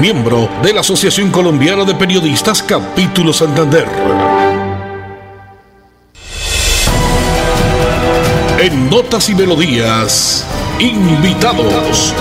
miembro de la Asociación Colombiana de Periodistas Capítulo Santander. En Notas y Melodías, invitados.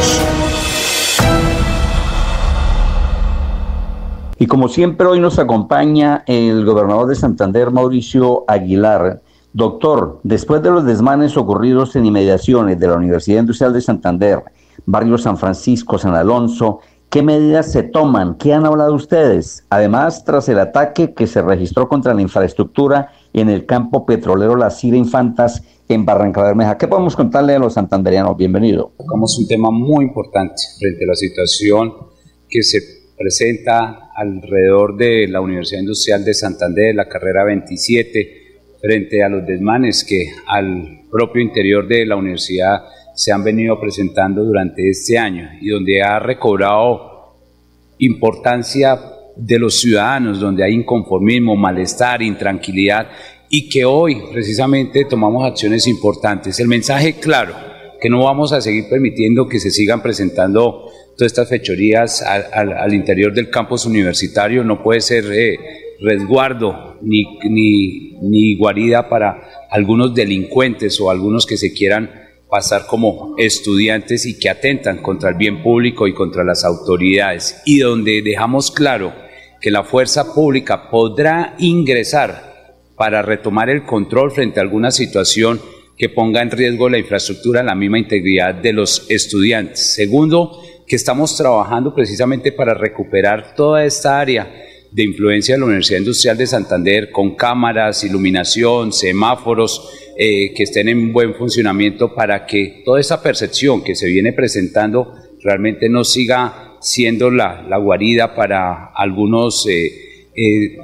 Y como siempre hoy nos acompaña el gobernador de Santander, Mauricio Aguilar, Doctor, después de los desmanes ocurridos en inmediaciones de la Universidad Industrial de Santander, Barrio San Francisco, San Alonso, ¿qué medidas se toman? ¿Qué han hablado ustedes? Además, tras el ataque que se registró contra la infraestructura en el campo petrolero Las Cira Infantas en Barranca Bermeja, ¿qué podemos contarle a los santanderianos? Bienvenido. Tocamos un tema muy importante frente a la situación que se presenta alrededor de la Universidad Industrial de Santander, la carrera 27 frente a los desmanes que al propio interior de la universidad se han venido presentando durante este año y donde ha recobrado importancia de los ciudadanos, donde hay inconformismo, malestar, intranquilidad y que hoy precisamente tomamos acciones importantes. El mensaje claro, que no vamos a seguir permitiendo que se sigan presentando todas estas fechorías al, interior del campus universitario, no puede ser... Eh, resguardo ni, ni, ni guarida para algunos delincuentes o algunos que se quieran pasar como estudiantes y que atentan contra el bien público y contra las autoridades, y donde dejamos claro que la fuerza pública podrá ingresar para retomar el control frente a alguna situación que ponga en riesgo la infraestructura, la misma integridad de los estudiantes. Segundo, que estamos trabajando precisamente para recuperar toda esta área de influencia de la Universidad Industrial de Santander con cámaras, iluminación, semáforos eh, que estén en buen funcionamiento para que toda esa percepción que se viene presentando realmente no siga siendo la, la guarida para algunos eh, eh,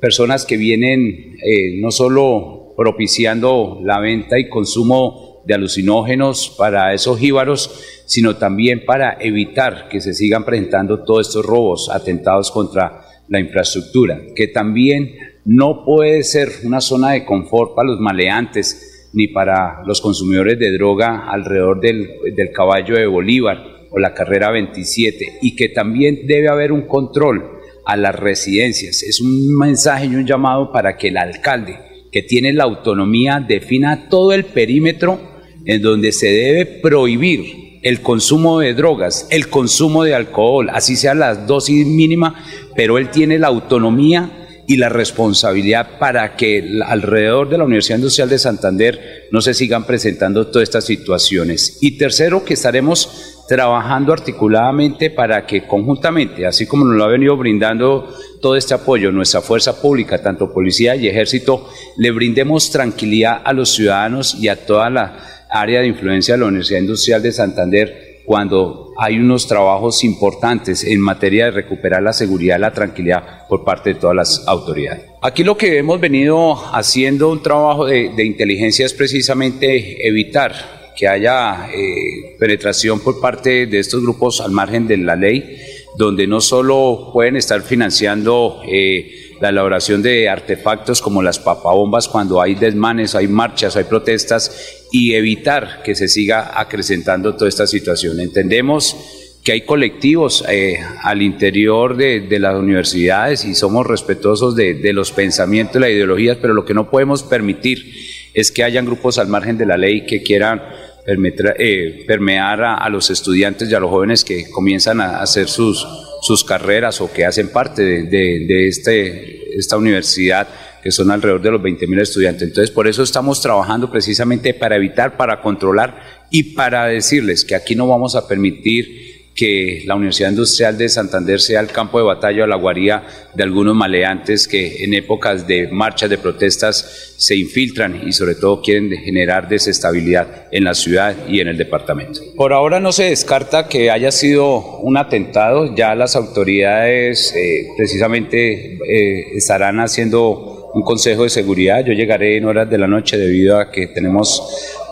personas que vienen no solo propiciando la venta y consumo de alucinógenos para esos jíbaros, sino también para evitar que se sigan presentando todos estos robos, atentados contra la infraestructura, que también no puede ser una zona de confort para los maleantes ni para los consumidores de droga alrededor del, caballo de Bolívar o la carrera 27 y que también debe haber un control a las residencias. Es un mensaje y un llamado para que el alcalde, que tiene la autonomía, defina todo el perímetro en donde se debe prohibir el consumo de drogas, el consumo de alcohol, así sea la dosis mínima, pero él tiene la autonomía y la responsabilidad para que alrededor de la Universidad Industrial de Santander no se sigan presentando todas estas situaciones. Y tercero, que estaremos trabajando articuladamente para que conjuntamente, así como nos lo ha venido brindando todo este apoyo, nuestra fuerza pública, tanto policía y ejército, le brindemos tranquilidad a los ciudadanos y a toda la área de influencia de la Universidad Industrial de Santander cuando hay unos trabajos importantes en materia de recuperar la seguridad la tranquilidad por parte de todas las autoridades. Aquí lo que hemos venido haciendo un trabajo de, inteligencia es precisamente evitar que haya eh, penetración por parte de estos grupos al margen de la ley, donde no solo pueden estar financiando eh, la elaboración de artefactos como las papabombas cuando hay desmanes, hay marchas, hay protestas y evitar que se siga acrecentando toda esta situación. Entendemos que hay colectivos eh, al interior de, las universidades y somos respetuosos de, los pensamientos y las ideologías, pero lo que no podemos permitir es que hayan grupos al margen de la ley que quieran eh, permear a, los estudiantes y a los jóvenes que comienzan a hacer sus, sus carreras o que hacen parte de, este, esta universidad, que son alrededor de los 20 mil estudiantes. Entonces, por eso estamos trabajando precisamente para evitar, para controlar y para decirles que aquí no vamos a permitir que la Universidad Industrial de Santander sea el campo de batalla o la guarida de algunos maleantes que en épocas de marchas de protestas se infiltran y sobre todo quieren generar desestabilidad en la ciudad y en el departamento. Por ahora no se descarta que haya sido un atentado, ya las autoridades eh, precisamente eh, estarán haciendo un consejo de seguridad, yo llegaré en horas de la noche debido a que tenemos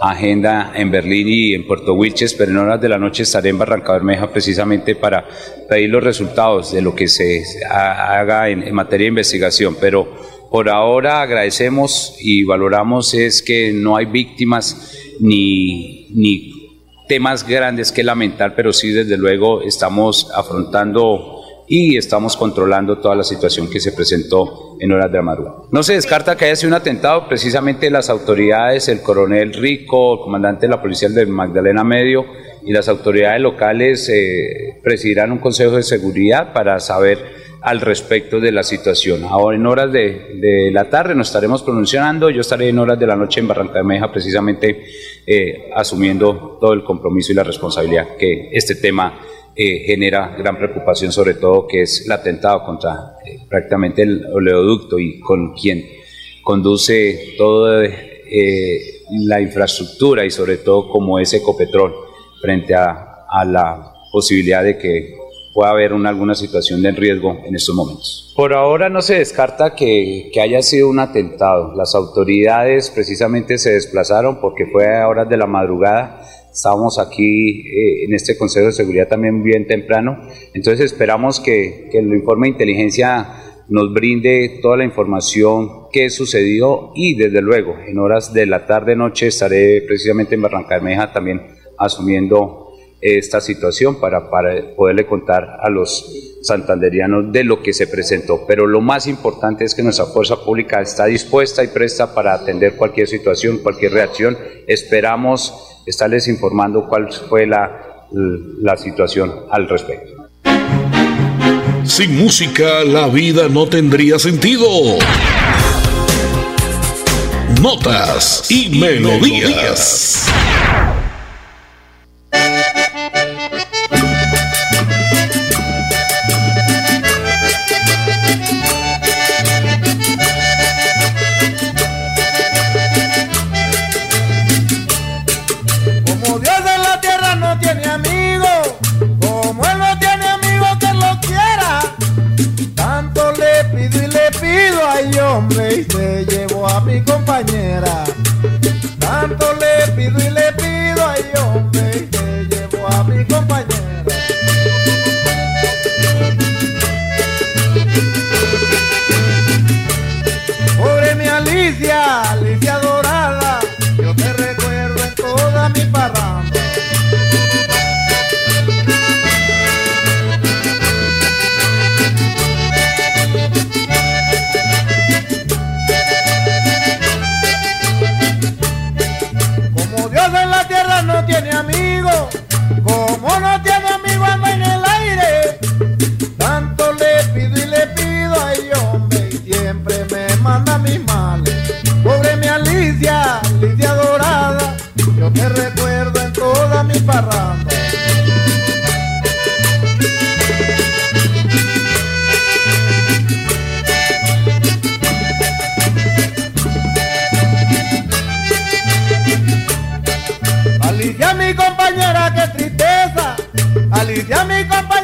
agenda en Berlín y en Puerto Wilches, pero en horas de la noche estaré en Barranca Bermeja precisamente para pedir los resultados de lo que se haga en, materia de investigación. Pero por ahora agradecemos y valoramos es que no hay víctimas ni, ni temas grandes que lamentar, pero sí desde luego estamos afrontando y estamos controlando toda la situación que se presentó en horas de la madrugada. No se descarta que haya sido un atentado, precisamente las autoridades, el coronel Rico, el comandante de la policía de Magdalena Medio y las autoridades locales eh, presidirán un consejo de seguridad para saber al respecto de la situación. Ahora en horas de, la tarde nos estaremos pronunciando, yo estaré en horas de la noche en Barranca de Meja precisamente eh, asumiendo todo el compromiso y la responsabilidad que este tema eh, genera gran preocupación, sobre todo que es el atentado contra eh, prácticamente el oleoducto y con quien conduce toda eh, la infraestructura y sobre todo como es Ecopetrol frente a, a la posibilidad de que pueda haber una, alguna situación de riesgo en estos momentos. Por ahora no se descarta que, que, haya sido un atentado. Las autoridades precisamente se desplazaron porque fue a horas de la madrugada Estábamos aquí eh, en este Consejo de Seguridad también bien temprano, entonces esperamos que, que el informe de inteligencia nos brinde toda la información que sucedió y desde luego en horas de la tarde noche estaré precisamente en Barranca Bermeja también asumiendo esta situación para, para poderle contar a los santanderianos de lo que se presentó. Pero lo más importante es que nuestra fuerza pública está dispuesta y presta para atender cualquier situación, cualquier reacción. Esperamos estarles informando cuál fue la, la situación al respecto. Sin música la vida no tendría sentido. Notas y, melodías. Tú no mueres.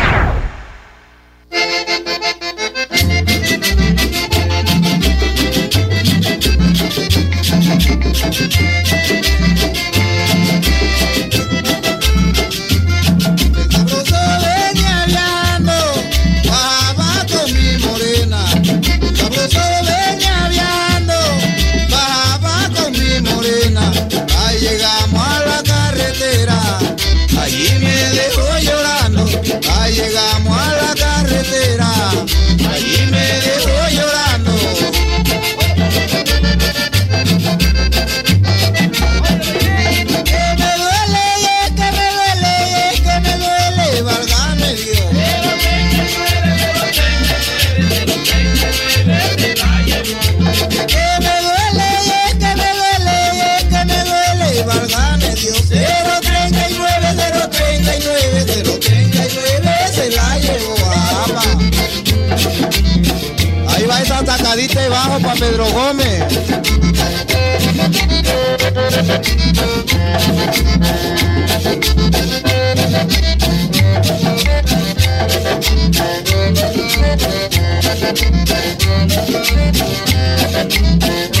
Thank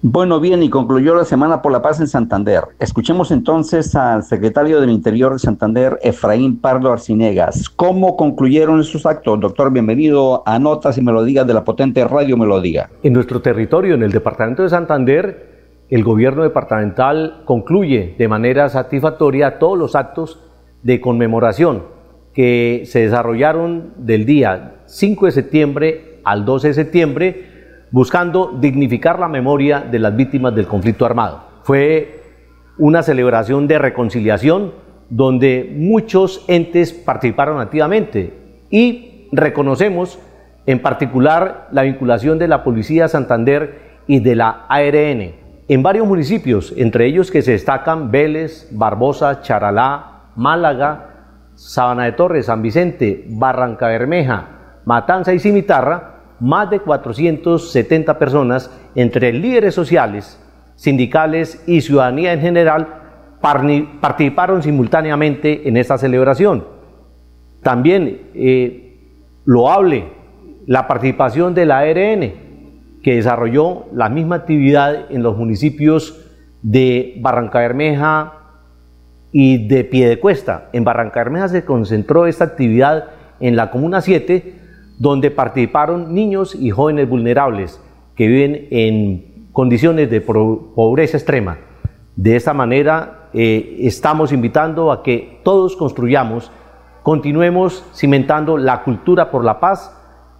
Bueno, bien, y concluyó la Semana por la Paz en Santander. Escuchemos entonces al secretario del Interior de Santander, Efraín Pardo Arcinegas. ¿Cómo concluyeron estos actos? Doctor, bienvenido a Notas y Melodías de la potente Radio Melodía. En nuestro territorio, en el departamento de Santander, el gobierno departamental concluye de manera satisfactoria todos los actos de conmemoración que se desarrollaron del día 5 de septiembre al 12 de septiembre, buscando dignificar la memoria de las víctimas del conflicto armado. Fue una celebración de reconciliación donde muchos entes participaron activamente y reconocemos en particular la vinculación de la Policía Santander y de la ARN en varios municipios, entre ellos que se destacan Vélez, Barbosa, Charalá, Málaga, Sabana de Torres, San Vicente, Barranca Bermeja, Matanza y Cimitarra, más de 470 personas, entre líderes sociales, sindicales y ciudadanía en general, participaron simultáneamente en esta celebración. También eh, loable la participación de la ARN, que desarrolló la misma actividad en los municipios de Barranca Bermeja y de Piedecuesta. En Barranca Bermeja se concentró esta actividad en la Comuna 7, donde participaron niños y jóvenes vulnerables que viven en condiciones de pobreza extrema. De esta manera eh, estamos invitando a que todos construyamos, continuemos cimentando la cultura por la paz,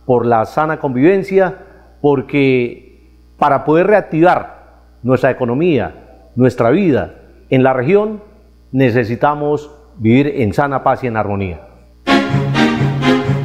por la sana convivencia, porque para poder reactivar nuestra economía, nuestra vida en la región, necesitamos vivir en sana paz y en armonía.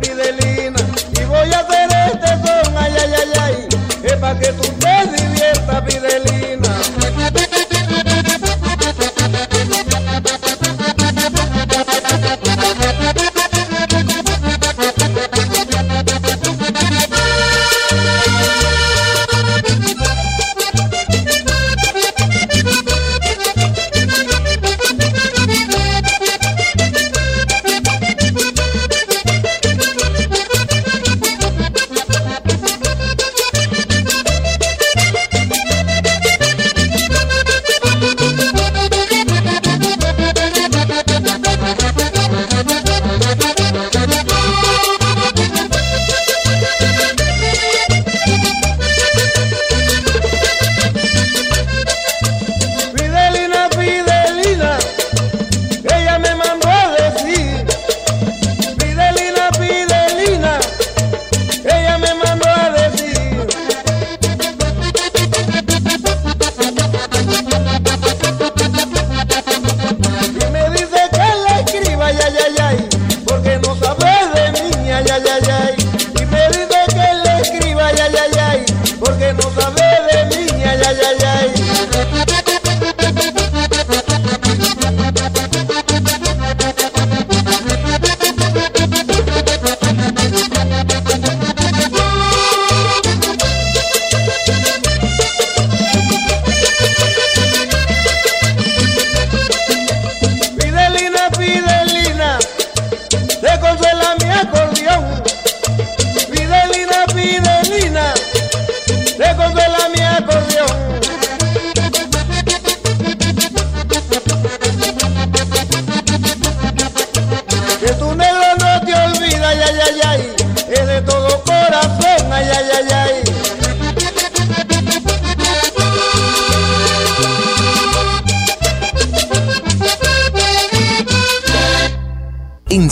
Fidelina y voy a hacer este son, ay, ay, ay, ay, es para que tú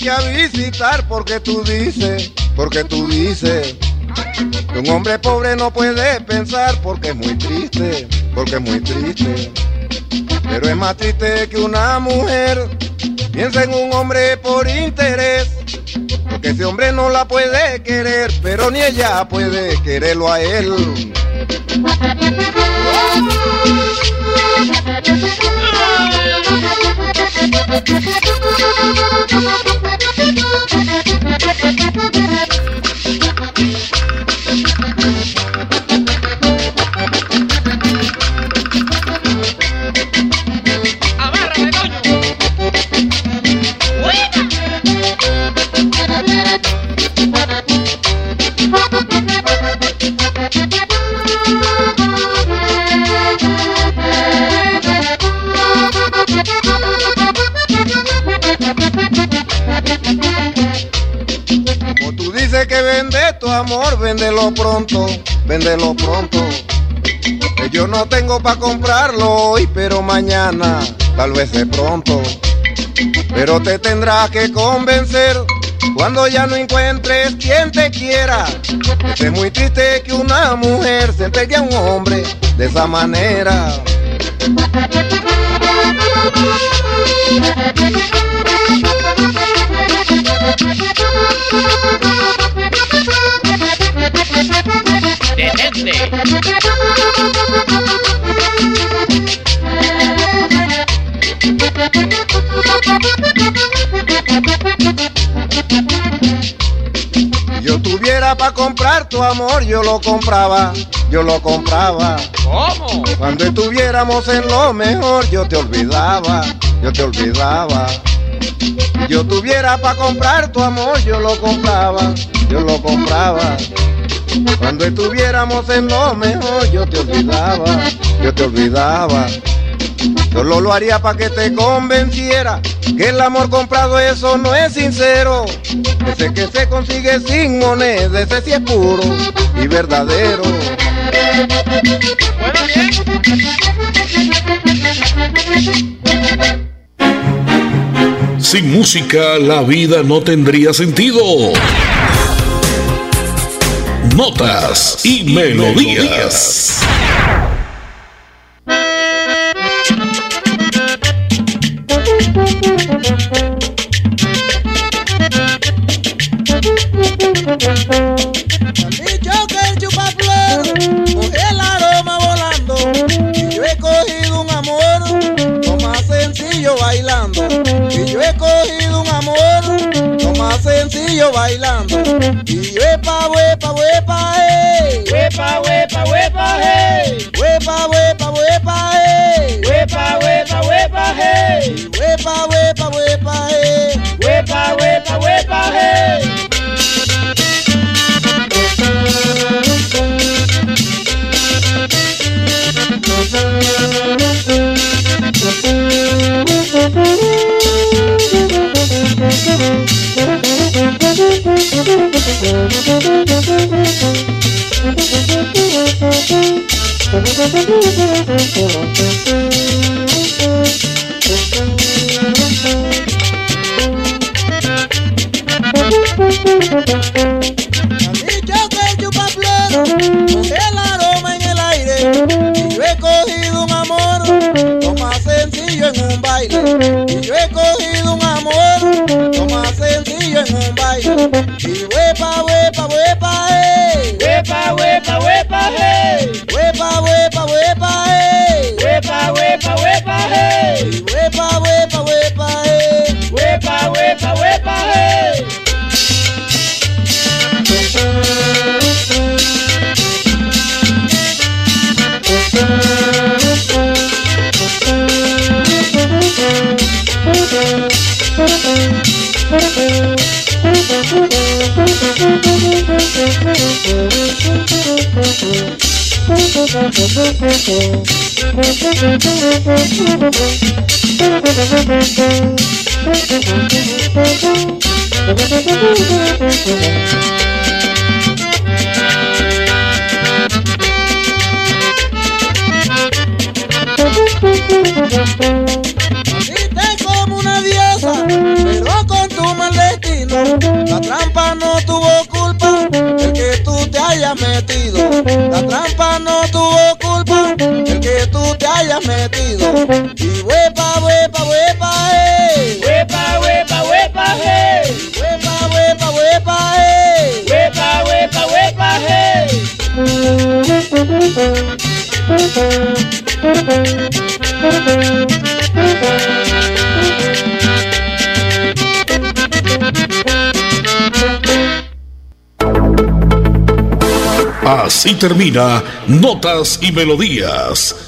Que a visitar porque tú dices, porque tú dices que un hombre pobre no puede pensar porque es muy triste, porque es muy triste. Pero es más triste que una mujer piensa en un hombre por interés. Porque ese hombre no la puede querer, pero ni ella puede quererlo a él. Como vende tu amor, véndelo pronto, véndelo pronto. Yo no tengo para comprarlo hoy, pero mañana, tal vez de pronto. Pero te tendrás que convencer cuando ya no encuentres quien te quiera. Es muy triste que una mujer se entregue a un hombre de esa manera. Yo tuviera para comprar tu amor, yo lo compraba, yo lo compraba. ¿Cómo? Cuando estuviéramos en lo mejor, yo te olvidaba, yo te olvidaba. Yo tuviera para comprar tu amor, yo lo compraba, yo lo compraba. Cuando estuviéramos en lo mejor, yo te olvidaba, yo te olvidaba. Solo lo haría para que te convenciera que el amor comprado eso no es sincero. Ese que se consigue sin moneda, ese sí es puro y verdadero. Sin música la vida no tendría sentido. Notas y melodías. dicho Naciste como una diosa, pero con tu mal destino. La trampa no tuvo culpa, el que tú te hayas metido. La trampa Y huepa, huepa, huepa, eh. Huepa, huepa, huepa, hey. Huepa, huepa, huepa, eh. Huepa, huepa, huepa, hey. Así termina Notas y Melodías,